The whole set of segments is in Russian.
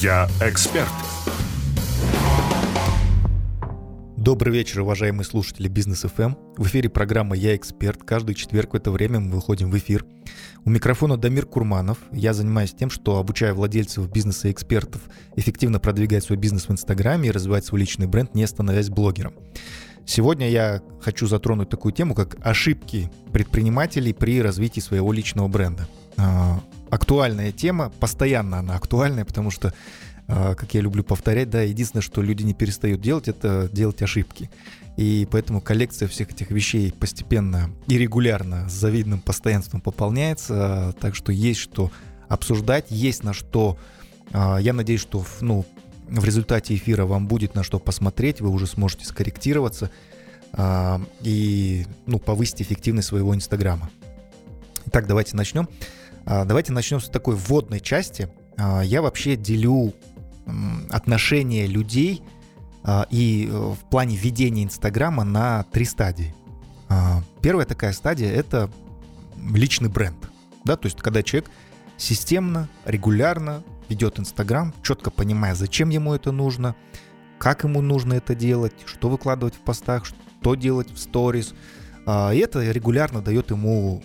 Я эксперт. Добрый вечер, уважаемые слушатели Бизнес ФМ. В эфире программа «Я эксперт». Каждый четверг в это время мы выходим в эфир. У микрофона Дамир Курманов. Я занимаюсь тем, что обучаю владельцев бизнеса и экспертов эффективно продвигать свой бизнес в Инстаграме и развивать свой личный бренд, не становясь блогером. Сегодня я хочу затронуть такую тему, как ошибки предпринимателей при развитии своего личного бренда. Актуальная тема, постоянно она актуальная, потому что а, как я люблю повторять, да, единственное, что люди не перестают делать, это делать ошибки. И поэтому коллекция всех этих вещей постепенно и регулярно с завидным постоянством пополняется, так что есть что обсуждать, есть на что. А, я надеюсь, что ну, в результате эфира вам будет на что посмотреть, вы уже сможете скорректироваться а, и ну, повысить эффективность своего Инстаграма. Итак, давайте начнем. Давайте начнем с такой вводной части. Я вообще делю отношение людей а, и э, в плане ведения Инстаграма на три стадии. А, первая такая стадия — это личный бренд. Да, то есть когда человек системно, регулярно ведет Инстаграм, четко понимая, зачем ему это нужно, как ему нужно это делать, что выкладывать в постах, что делать в сторис. А, и это регулярно дает ему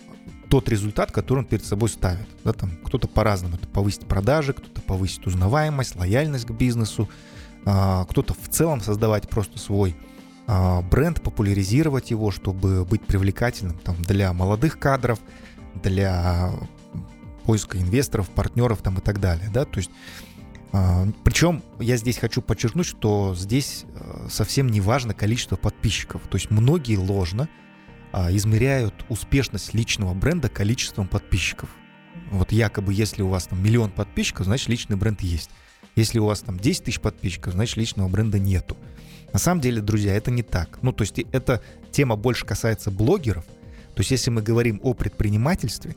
тот результат, который он перед собой ставит. Да, там кто-то по-разному. Это повысить продажи, кто-то повысить узнаваемость, лояльность к бизнесу, а, кто-то в целом создавать просто свой а, бренд, популяризировать его, чтобы быть привлекательным там, для молодых кадров, для поиска инвесторов, партнеров там, и так далее. Да? То есть, а, причем я здесь хочу подчеркнуть, что здесь совсем не важно количество подписчиков. То есть многие ложно измеряют успешность личного бренда количеством подписчиков. Вот якобы, если у вас там миллион подписчиков, значит личный бренд есть. Если у вас там 10 тысяч подписчиков, значит личного бренда нету. На самом деле, друзья, это не так. Ну, то есть эта тема больше касается блогеров. То есть если мы говорим о предпринимательстве,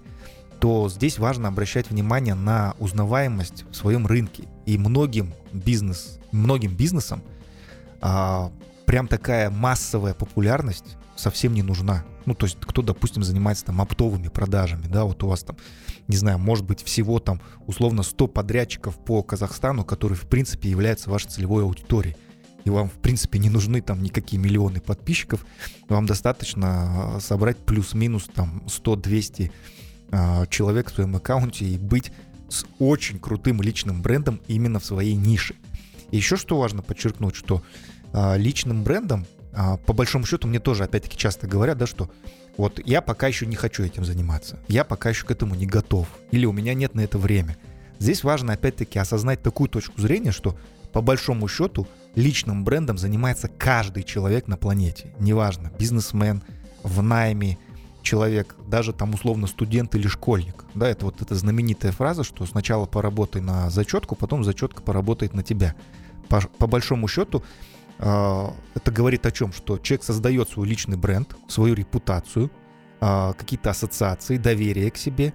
то здесь важно обращать внимание на узнаваемость в своем рынке. И многим бизнес, многим бизнесам а, прям такая массовая популярность совсем не нужна. Ну, то есть, кто, допустим, занимается там оптовыми продажами, да, вот у вас там, не знаю, может быть, всего там условно 100 подрядчиков по Казахстану, которые, в принципе, являются вашей целевой аудиторией. И вам, в принципе, не нужны там никакие миллионы подписчиков. Вам достаточно а, собрать плюс-минус там 100-200 а, человек в своем аккаунте и быть с очень крутым личным брендом именно в своей нише. И еще что важно подчеркнуть, что а, личным брендом по большому счету мне тоже опять-таки часто говорят, да, что вот я пока еще не хочу этим заниматься, я пока еще к этому не готов, или у меня нет на это время. Здесь важно опять-таки осознать такую точку зрения, что по большому счету личным брендом занимается каждый человек на планете. Неважно, бизнесмен, в найме, человек, даже там условно студент или школьник. Да, это вот эта знаменитая фраза, что сначала поработай на зачетку, потом зачетка поработает на тебя. По, по большому счету а, это говорит о чем? Что человек создает свой личный бренд, свою репутацию, а, какие-то ассоциации, доверие к себе,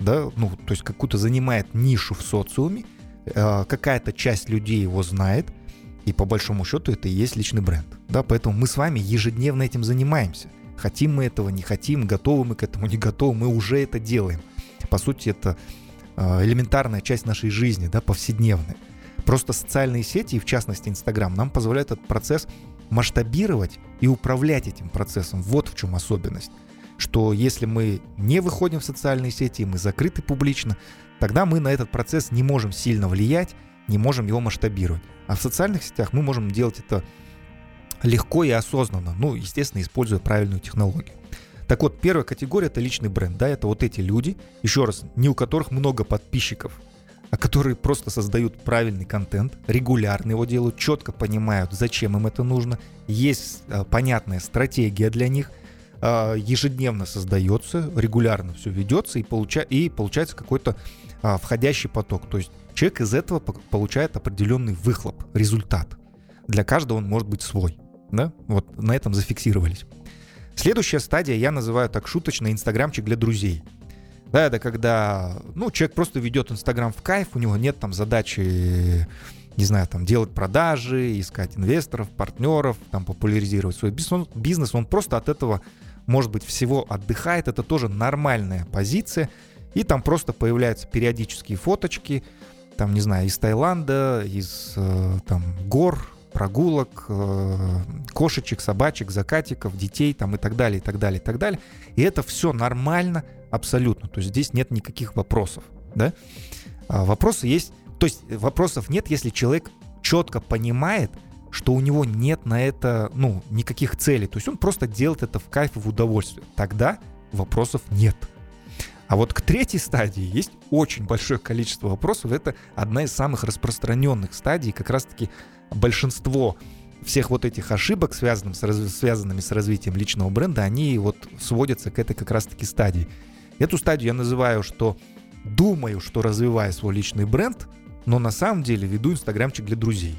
да, ну, то есть какую-то занимает нишу в социуме, а, какая-то часть людей его знает, и по большому счету это и есть личный бренд. Да, поэтому мы с вами ежедневно этим занимаемся. Хотим мы этого, не хотим, готовы мы к этому, не готовы, мы уже это делаем. По сути, это элементарная часть нашей жизни, да, повседневная. Просто социальные сети, и в частности Инстаграм, нам позволяют этот процесс масштабировать и управлять этим процессом. Вот в чем особенность. Что если мы не выходим в социальные сети, мы закрыты публично, тогда мы на этот процесс не можем сильно влиять, не можем его масштабировать. А в социальных сетях мы можем делать это легко и осознанно, ну, естественно, используя правильную технологию. Так вот, первая категория — это личный бренд, да, это вот эти люди, еще раз, не у которых много подписчиков, а которые просто создают правильный контент, регулярно его делают, четко понимают, зачем им это нужно, есть а, понятная стратегия для них, а, ежедневно создается, регулярно все ведется и, получа, и получается какой-то а, входящий поток. То есть человек из этого получает определенный выхлоп, результат. Для каждого он может быть свой. Да? Вот на этом зафиксировались. Следующая стадия я называю так шуточно инстаграмчик для друзей. Да, это когда, ну, человек просто ведет Инстаграм в кайф, у него нет там задачи, не знаю, там делать продажи, искать инвесторов, партнеров, там популяризировать свой бизнес. он просто от этого, может быть, всего отдыхает, это тоже нормальная позиция, и там просто появляются периодические фоточки, там, не знаю, из Таиланда, из э, там гор, прогулок, э, кошечек, собачек, закатиков, детей там и так далее, и так далее, и так далее. И это все нормально абсолютно. То есть здесь нет никаких вопросов, да? А вопросы есть, то есть вопросов нет, если человек четко понимает, что у него нет на это, ну, никаких целей. То есть он просто делает это в кайф и в удовольствие. Тогда вопросов нет. А вот к третьей стадии есть очень большое количество вопросов. Это одна из самых распространенных стадий. Как раз-таки большинство всех вот этих ошибок, связанных с, связанными с развитием личного бренда, они вот сводятся к этой как раз-таки стадии. Эту стадию я называю, что думаю, что развиваю свой личный бренд, но на самом деле веду инстаграмчик для друзей.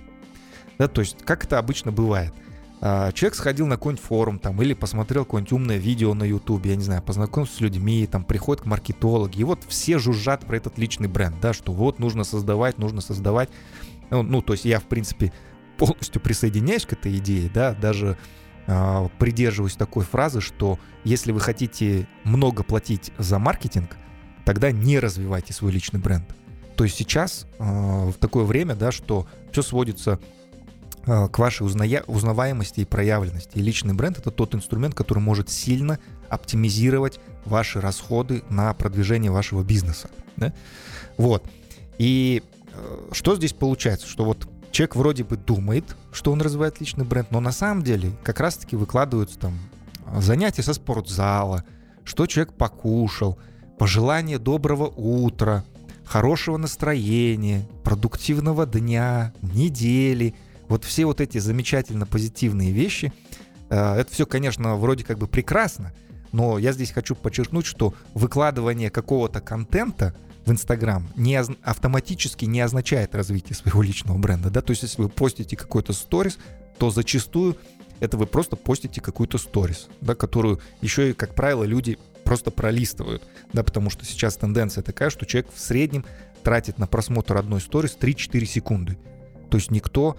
Да, то есть, как это обычно бывает. А, человек сходил на какой-нибудь форум там или посмотрел какое-нибудь умное видео на YouTube, я не знаю, познакомился с людьми, там приходит к маркетологи, и вот все жужжат про этот личный бренд, да, что вот нужно создавать, нужно создавать. Ну, ну то есть я, в принципе, полностью присоединяюсь к этой идее, да, даже придерживаюсь такой фразы, что если вы хотите много платить за маркетинг, тогда не развивайте свой личный бренд. То есть сейчас э, в такое время, да, что все сводится э, к вашей узная... узнаваемости и проявленности. И личный бренд это тот инструмент, который может сильно оптимизировать ваши расходы на продвижение вашего бизнеса. Да? Вот. И э, что здесь получается? Что вот человек вроде бы думает, что он развивает личный бренд, но на самом деле как раз-таки выкладываются там занятия со спортзала, что человек покушал, пожелание доброго утра, хорошего настроения, продуктивного дня, недели. Вот все вот эти замечательно позитивные вещи. Э, это все, конечно, вроде как бы прекрасно, но я здесь хочу подчеркнуть, что выкладывание какого-то контента – в Инстаграм не автоматически не означает развитие своего личного бренда, да, то есть если вы постите какой-то сторис, то зачастую это вы просто постите какую-то сторис, да, которую еще и, как правило, люди просто пролистывают, да, потому что сейчас тенденция такая, что человек в среднем тратит на просмотр одной сторис 3-4 секунды. То есть никто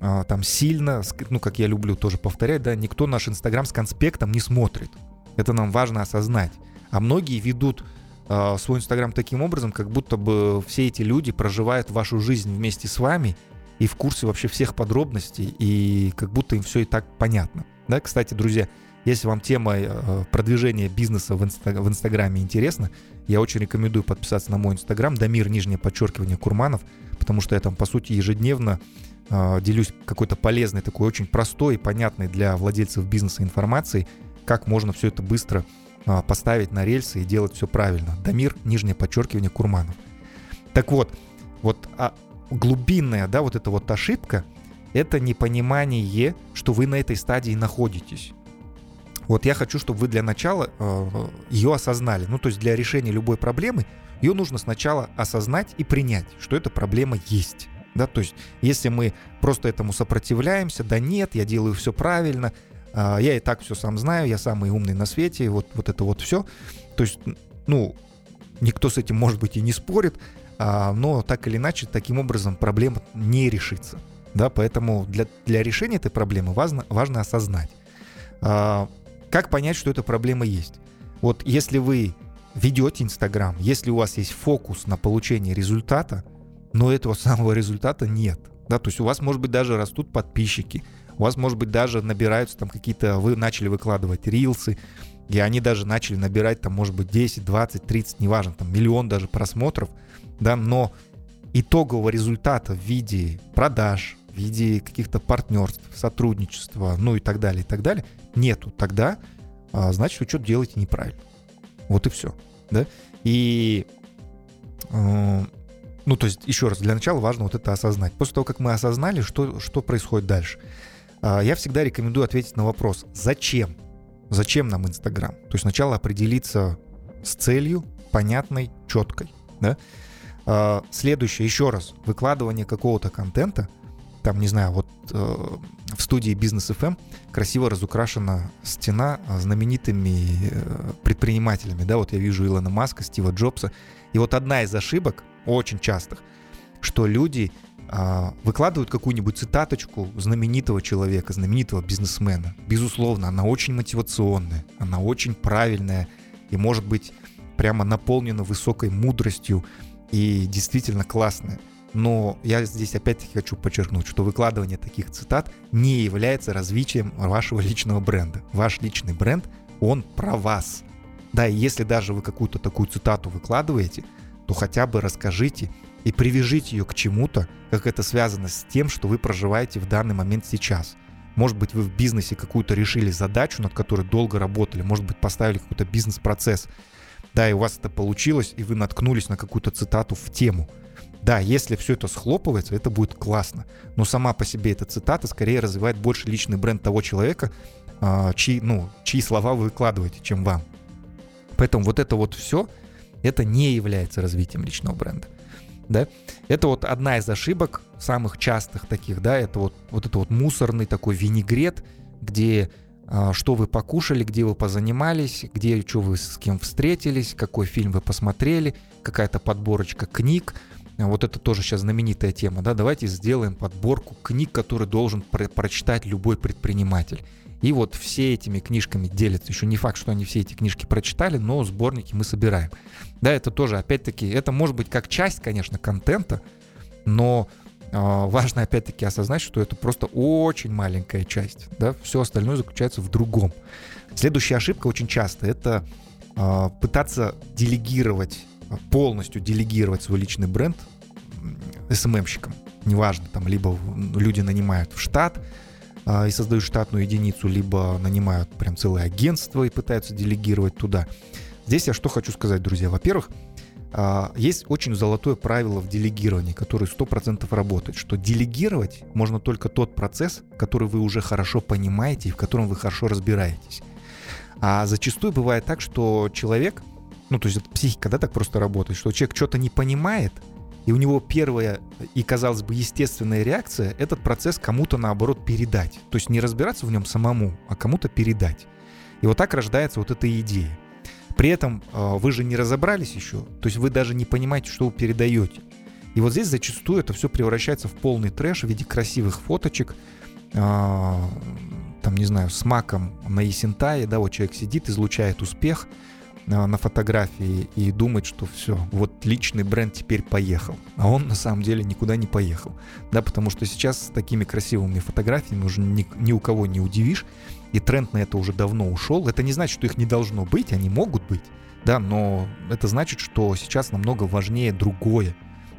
а, там сильно, ну, как я люблю тоже повторять, да, никто наш Инстаграм с конспектом не смотрит. Это нам важно осознать. А многие ведут э, свой Инстаграм таким образом, как будто бы все эти люди проживают вашу жизнь вместе с вами и в курсе вообще всех подробностей, и как будто им все и так понятно. Да, кстати, друзья, если вам тема э, продвижения бизнеса в, инста- в Инстаграме интересна, я очень рекомендую подписаться на мой Инстаграм, Дамир, нижнее подчеркивание, Курманов, потому что я там, по сути, ежедневно э, делюсь какой-то полезной, такой очень простой и понятной для владельцев бизнеса информацией, как можно все это быстро а, поставить на рельсы и делать все правильно. Дамир, нижнее подчеркивание, Курманов. Так вот, вот а, глубинная, да, вот эта вот ошибка, это непонимание, что вы на этой стадии находитесь. Вот я хочу, чтобы вы для начала э, ее осознали. Ну, то есть для решения любой проблемы ее нужно сначала осознать и принять, что эта проблема есть. Да, то есть если мы просто этому сопротивляемся, да нет, я делаю все правильно, а, я и так все сам знаю, я самый умный на свете, вот, вот это вот все. То есть, ну, никто с этим, может быть, и не спорит, а, но так или иначе, таким образом проблема не решится. Да, поэтому для, для решения этой проблемы важно, важно осознать. А, как понять, что эта проблема есть? Вот если вы ведете Инстаграм, если у вас есть фокус на получение результата, но этого самого результата нет. Да, то есть у вас, может быть, даже растут подписчики, у вас, может быть, даже набираются там какие-то, вы начали выкладывать рилсы, и они даже начали набирать там, может быть, 10, 20, 30, неважно, там миллион даже просмотров, да, но итогового результата в виде продаж, в виде каких-то партнерств, сотрудничества, ну и так далее, и так далее, нету. Тогда, а, значит, вы что-то делаете неправильно. Вот и все, да. И э, ну, то есть, еще раз, для начала важно вот это осознать. После того, как мы осознали, что, что происходит дальше – я всегда рекомендую ответить на вопрос, зачем? Зачем нам Инстаграм? То есть сначала определиться с целью, понятной, четкой. Да? А, следующее, еще раз, выкладывание какого-то контента, там, не знаю, вот э, в студии Бизнес FM эм красиво разукрашена стена знаменитыми э, предпринимателями, да, вот я вижу Илона Маска, Стива Джобса, и вот одна из ошибок, очень частых, что люди а, выкладывают какую-нибудь цитаточку знаменитого человека, знаменитого бизнесмена. Безусловно, она очень мотивационная, она очень правильная и может быть прямо наполнена высокой мудростью и действительно классная. но я здесь опять-таки хочу подчеркнуть, что выкладывание таких цитат не является развитием вашего личного бренда. Ваш личный бренд, он про вас. Да, и если даже вы какую-то такую цитату выкладываете, то хотя бы расскажите и привяжите ее к чему-то, как это связано с тем, что вы проживаете в данный момент сейчас. Может быть, вы в бизнесе какую-то решили задачу, над которой долго работали, может быть, поставили какой-то бизнес-процесс, да, и у вас это получилось, и вы наткнулись на какую-то цитату в тему. Да, если все это схлопывается, это будет классно. Но сама по себе эта цитата скорее развивает больше личный бренд того человека, а, чьи, ну, чьи слова вы выкладываете, чем вам. Поэтому вот это вот все, это не является развитием личного бренда да, это вот одна из ошибок самых частых таких, да, это вот, вот это вот мусорный такой винегрет, где а, что вы покушали, где вы позанимались, где что вы с кем встретились, какой фильм вы посмотрели, какая-то подборочка книг. Вот это тоже сейчас знаменитая тема, да, давайте сделаем подборку книг, которые должен про- прочитать любой предприниматель. И вот все этими книжками делятся. Еще не факт, что они все эти книжки прочитали, но сборники мы собираем. Да, это тоже, опять-таки, это может быть как часть, конечно, контента, но э, важно, опять-таки, осознать, что это просто очень маленькая часть. Да? Все остальное заключается в другом. Следующая ошибка очень часто — это э, пытаться делегировать, полностью делегировать свой личный бренд СММщикам. Неважно, там, либо люди нанимают в штат, а, и создают штатную единицу, либо нанимают прям целое агентство и пытаются делегировать туда. Здесь я что хочу сказать, друзья. Во-первых, а, есть очень золотое правило в делегировании, которое 100% работает, что делегировать можно только тот процесс, который вы уже хорошо понимаете и в котором вы хорошо разбираетесь. А зачастую бывает так, что человек, ну то есть это психика, да, так просто работает, что человек что-то не понимает – и у него первая и, казалось бы, естественная реакция — этот процесс кому-то, наоборот, передать. То есть не разбираться в нем самому, а кому-то передать. И вот так рождается вот эта идея. При этом э, вы же не разобрались еще, то есть вы даже не понимаете, что вы передаете. И вот здесь зачастую это все превращается в полный трэш в виде красивых фоточек, э, там, не знаю, с маком на Есентае, да, вот человек сидит, излучает успех, на фотографии и думать, что все, вот личный бренд теперь поехал. А он на самом деле никуда не поехал. Да, потому что сейчас с такими красивыми фотографиями уже ни, ни у кого не удивишь. И тренд на это уже давно ушел. Это не значит, что их не должно быть, они могут быть. Да, но это значит, что сейчас намного важнее другое.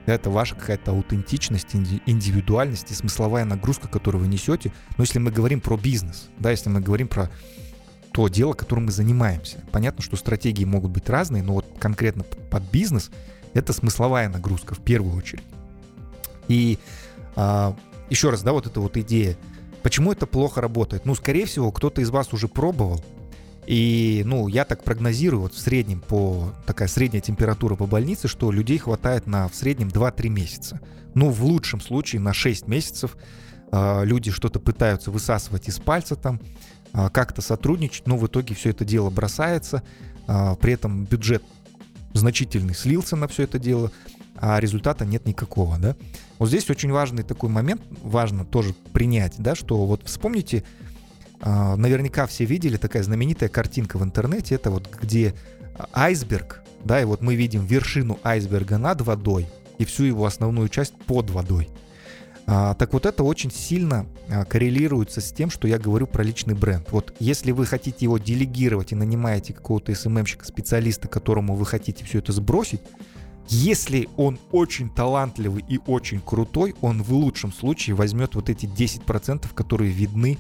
Это ваша какая-то аутентичность, индивидуальность и смысловая нагрузка, которую вы несете. Но если мы говорим про бизнес, да, если мы говорим про то дело, которым мы занимаемся. Понятно, что стратегии могут быть разные, но вот конкретно под бизнес это смысловая нагрузка в первую очередь. И а, еще раз, да, вот эта вот идея. Почему это плохо работает? Ну, скорее всего, кто-то из вас уже пробовал, и, ну, я так прогнозирую, вот в среднем по такая средняя температура по больнице, что людей хватает на в среднем 2-3 месяца. Ну, в лучшем случае на 6 месяцев э, люди что-то пытаются высасывать из пальца там, как-то сотрудничать, но в итоге все это дело бросается, а, при этом бюджет значительный слился на все это дело, а результата нет никакого, да. Вот здесь очень важный такой момент, важно тоже принять, да, что вот вспомните, а, наверняка все видели такая знаменитая картинка в интернете, это вот где айсберг, да, и вот мы видим вершину айсберга над водой и всю его основную часть под водой – а, так вот это очень сильно а, коррелируется с тем, что я говорю про личный бренд. Вот если вы хотите его делегировать и нанимаете какого-то СММщика, специалиста, которому вы хотите все это сбросить, если он очень талантливый и очень крутой, он в лучшем случае возьмет вот эти 10%, которые видны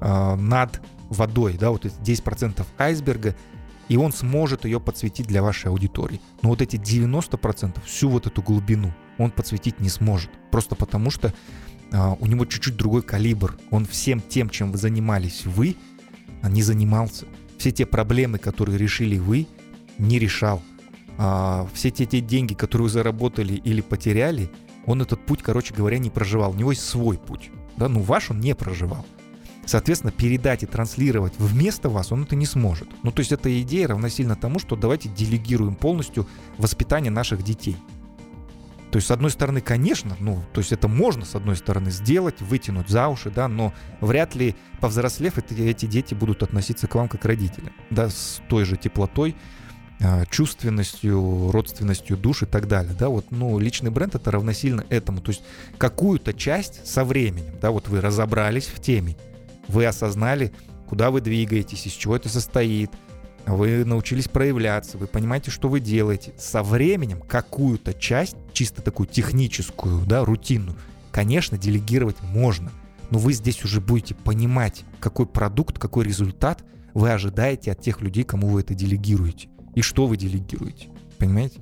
э, над водой, да, вот эти 10% айсберга, и он сможет ее подсветить для вашей аудитории. Но вот эти 90%, всю вот эту глубину – он подсветить не сможет. Просто потому что а, у него чуть-чуть другой калибр. Он всем тем, чем вы занимались вы, а, не занимался. Все те проблемы, которые решили вы, не решал. А, все те, те деньги, которые вы заработали или потеряли, он этот путь, короче говоря, не проживал. У него есть свой путь. Да, ну ваш он не проживал. Соответственно, передать и транслировать вместо вас он это не сможет. Ну, то есть эта идея равносильно тому, что давайте делегируем полностью воспитание наших детей. То есть, с одной стороны, конечно, ну, то есть это можно, с одной стороны, сделать, вытянуть за уши, да, но вряд ли, повзрослев, эти, эти дети будут относиться к вам как родители, да, с той же теплотой, а, чувственностью, родственностью душ и так далее, да, вот, ну, личный бренд это равносильно этому, то есть какую-то часть со временем, да, вот вы разобрались в теме, вы осознали, куда вы двигаетесь, из чего это состоит, вы научились проявляться, вы понимаете, что вы делаете. Со временем какую-то часть, чисто такую техническую, да, рутинную, конечно, делегировать можно, но вы здесь уже будете понимать, какой продукт, какой результат вы ожидаете от тех людей, кому вы это делегируете и что вы делегируете. Понимаете?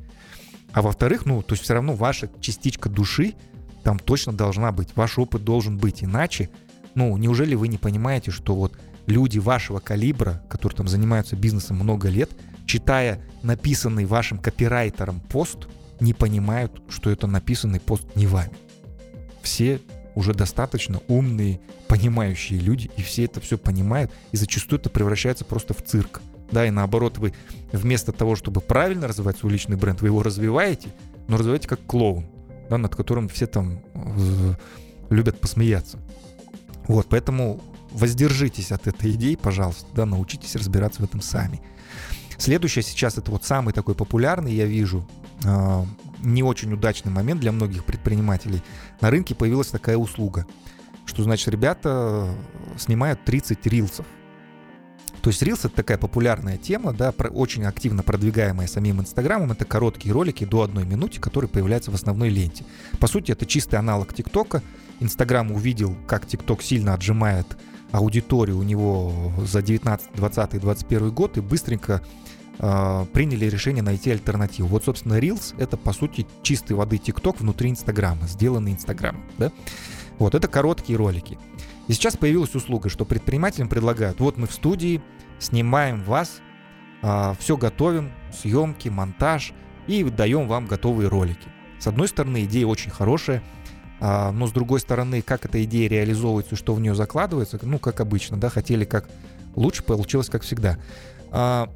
А во-вторых, ну, то есть все равно ваша частичка души там точно должна быть. Ваш опыт должен быть. Иначе, ну, неужели вы не понимаете, что вот люди вашего калибра, которые там занимаются бизнесом много лет, читая написанный вашим копирайтером пост, не понимают, что это написанный пост не вами. Все уже достаточно умные, понимающие люди, и все это все понимают, и зачастую это превращается просто в цирк да, и наоборот вы вместо того, чтобы правильно развивать свой личный бренд, вы его развиваете, но развиваете как клоун, да, над которым все там э, любят посмеяться. Вот, поэтому воздержитесь от этой идеи, пожалуйста, да, научитесь разбираться в этом сами. Следующее сейчас это вот самый такой популярный, я вижу, э, не очень удачный момент для многих предпринимателей. На рынке появилась такая услуга, что значит ребята снимают 30 рилсов то есть Reels — это такая популярная тема, да, очень активно продвигаемая самим Инстаграмом. Это короткие ролики до одной минуты, которые появляются в основной ленте. По сути, это чистый аналог ТикТока. Инстаграм увидел, как ТикТок сильно отжимает аудиторию у него за 19, 20, 21 год и быстренько э, приняли решение найти альтернативу. Вот, собственно, Reels — это, по сути, чистой воды ТикТок внутри Инстаграма, сделанный Инстаграмом, да. Вот, это короткие ролики. И сейчас появилась услуга, что предпринимателям предлагают, вот мы в студии, снимаем вас, а, все готовим, съемки, монтаж, и даем вам готовые ролики. С одной стороны, идея очень хорошая, но с другой стороны, как эта идея реализовывается, что в нее закладывается, ну, как обычно, да, хотели как лучше, получилось как всегда. А,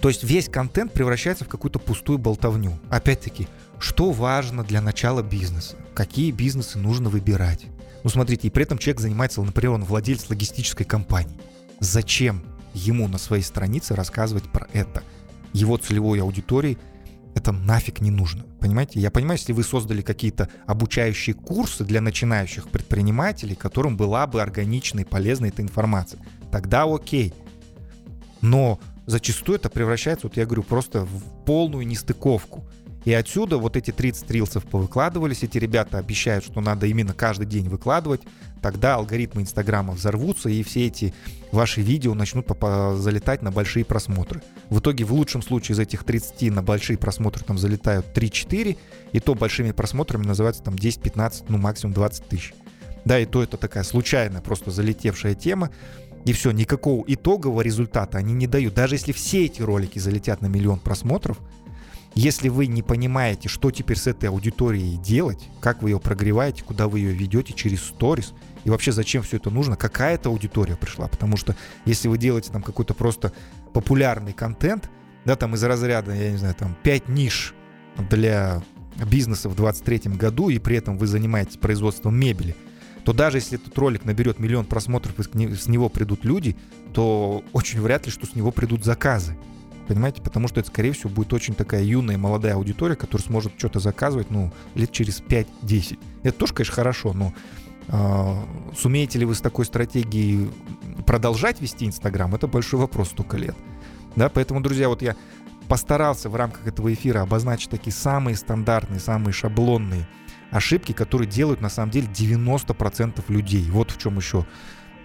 то есть весь контент превращается в какую-то пустую болтовню. Опять-таки, что важно для начала бизнеса? Какие бизнесы нужно выбирать? Ну, смотрите, и при этом человек занимается, например, он владелец логистической компании. Зачем ему на своей странице рассказывать про это? Его целевой аудитории это нафиг не нужно. Понимаете? Я понимаю, если вы создали какие-то обучающие курсы для начинающих предпринимателей, которым была бы органичной и полезной эта информация, тогда окей. Но зачастую это превращается, вот я говорю, просто в полную нестыковку. И отсюда вот эти 30 рилсов повыкладывались, эти ребята обещают, что надо именно каждый день выкладывать, тогда алгоритмы Инстаграма взорвутся, и все эти ваши видео начнут залетать на большие просмотры. В итоге, в лучшем случае, из этих 30 на большие просмотры там залетают 3-4, и то большими просмотрами называется там 10-15, ну максимум 20 тысяч. Да, и то это такая случайная, просто залетевшая тема. И все, никакого итогового результата они не дают. Даже если все эти ролики залетят на миллион просмотров, если вы не понимаете, что теперь с этой аудиторией делать, как вы ее прогреваете, куда вы ее ведете через сторис, и вообще зачем все это нужно, какая это аудитория пришла. Потому что если вы делаете там какой-то просто популярный контент, да, там из разряда, я не знаю, там 5 ниш для бизнеса в 2023 году, и при этом вы занимаетесь производством мебели, то даже если этот ролик наберет миллион просмотров и с него придут люди, то очень вряд ли, что с него придут заказы. Понимаете? Потому что это, скорее всего, будет очень такая юная, молодая аудитория, которая сможет что-то заказывать, ну, лет через 5-10. Это тоже, конечно, хорошо, но э, сумеете ли вы с такой стратегией продолжать вести Инстаграм, это большой вопрос столько лет. Да, поэтому, друзья, вот я постарался в рамках этого эфира обозначить такие самые стандартные, самые шаблонные ошибки, которые делают на самом деле 90% людей. Вот в чем еще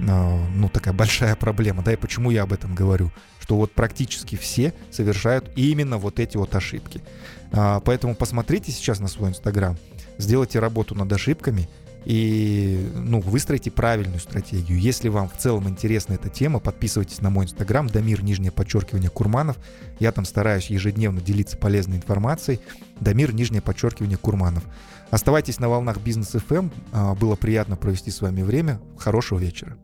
ну, такая большая проблема, да, и почему я об этом говорю, что вот практически все совершают именно вот эти вот ошибки. А, поэтому посмотрите сейчас на свой Инстаграм, сделайте работу над ошибками и, ну, выстроите правильную стратегию. Если вам в целом интересна эта тема, подписывайтесь на мой Инстаграм, Дамир, нижнее подчеркивание, Курманов. Я там стараюсь ежедневно делиться полезной информацией. Дамир, нижнее подчеркивание, Курманов. Оставайтесь на волнах Бизнес FM. Эм. А, было приятно провести с вами время. Хорошего вечера.